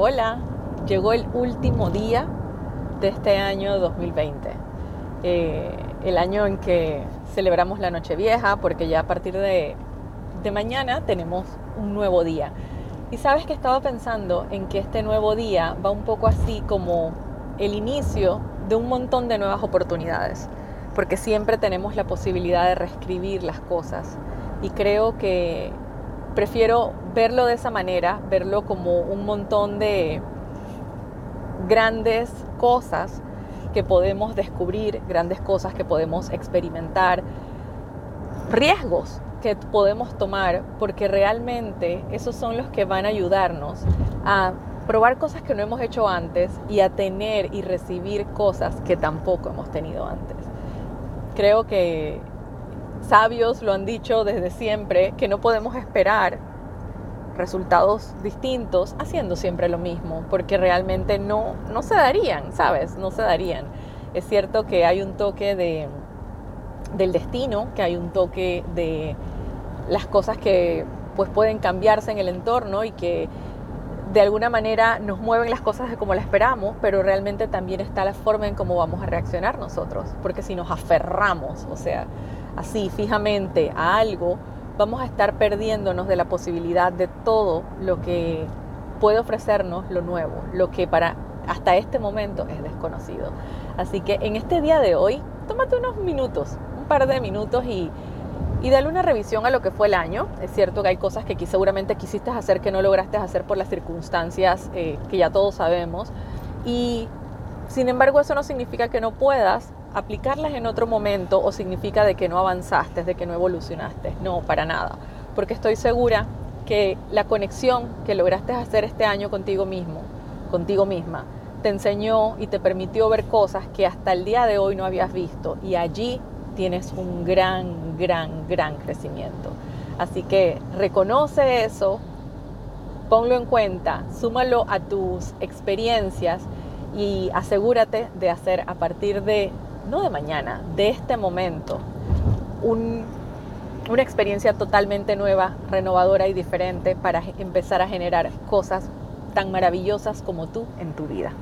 Hola, llegó el último día de este año 2020. Eh, el año en que celebramos la Nochevieja, porque ya a partir de, de mañana tenemos un nuevo día. Y sabes que estaba pensando en que este nuevo día va un poco así como el inicio de un montón de nuevas oportunidades, porque siempre tenemos la posibilidad de reescribir las cosas. Y creo que prefiero verlo de esa manera, verlo como un montón de grandes cosas que podemos descubrir, grandes cosas que podemos experimentar, riesgos que podemos tomar, porque realmente esos son los que van a ayudarnos a probar cosas que no hemos hecho antes y a tener y recibir cosas que tampoco hemos tenido antes. Creo que sabios lo han dicho desde siempre, que no podemos esperar resultados distintos haciendo siempre lo mismo, porque realmente no, no se darían, ¿sabes? No se darían. Es cierto que hay un toque de, del destino, que hay un toque de las cosas que pues pueden cambiarse en el entorno y que de alguna manera nos mueven las cosas de como las esperamos, pero realmente también está la forma en cómo vamos a reaccionar nosotros, porque si nos aferramos, o sea, así fijamente a algo, vamos a estar perdiéndonos de la posibilidad de todo lo que puede ofrecernos lo nuevo, lo que para hasta este momento es desconocido. Así que en este día de hoy, tómate unos minutos, un par de minutos y, y dale una revisión a lo que fue el año. Es cierto que hay cosas que seguramente quisiste hacer que no lograste hacer por las circunstancias eh, que ya todos sabemos. Y sin embargo eso no significa que no puedas aplicarlas en otro momento o significa de que no avanzaste, de que no evolucionaste. No, para nada. Porque estoy segura que la conexión que lograste hacer este año contigo mismo, contigo misma, te enseñó y te permitió ver cosas que hasta el día de hoy no habías visto. Y allí tienes un gran, gran, gran crecimiento. Así que reconoce eso, ponlo en cuenta, súmalo a tus experiencias y asegúrate de hacer a partir de no de mañana, de este momento, una experiencia totalmente nueva, renovadora y diferente para empezar a generar cosas tan maravillosas como tú en tu vida.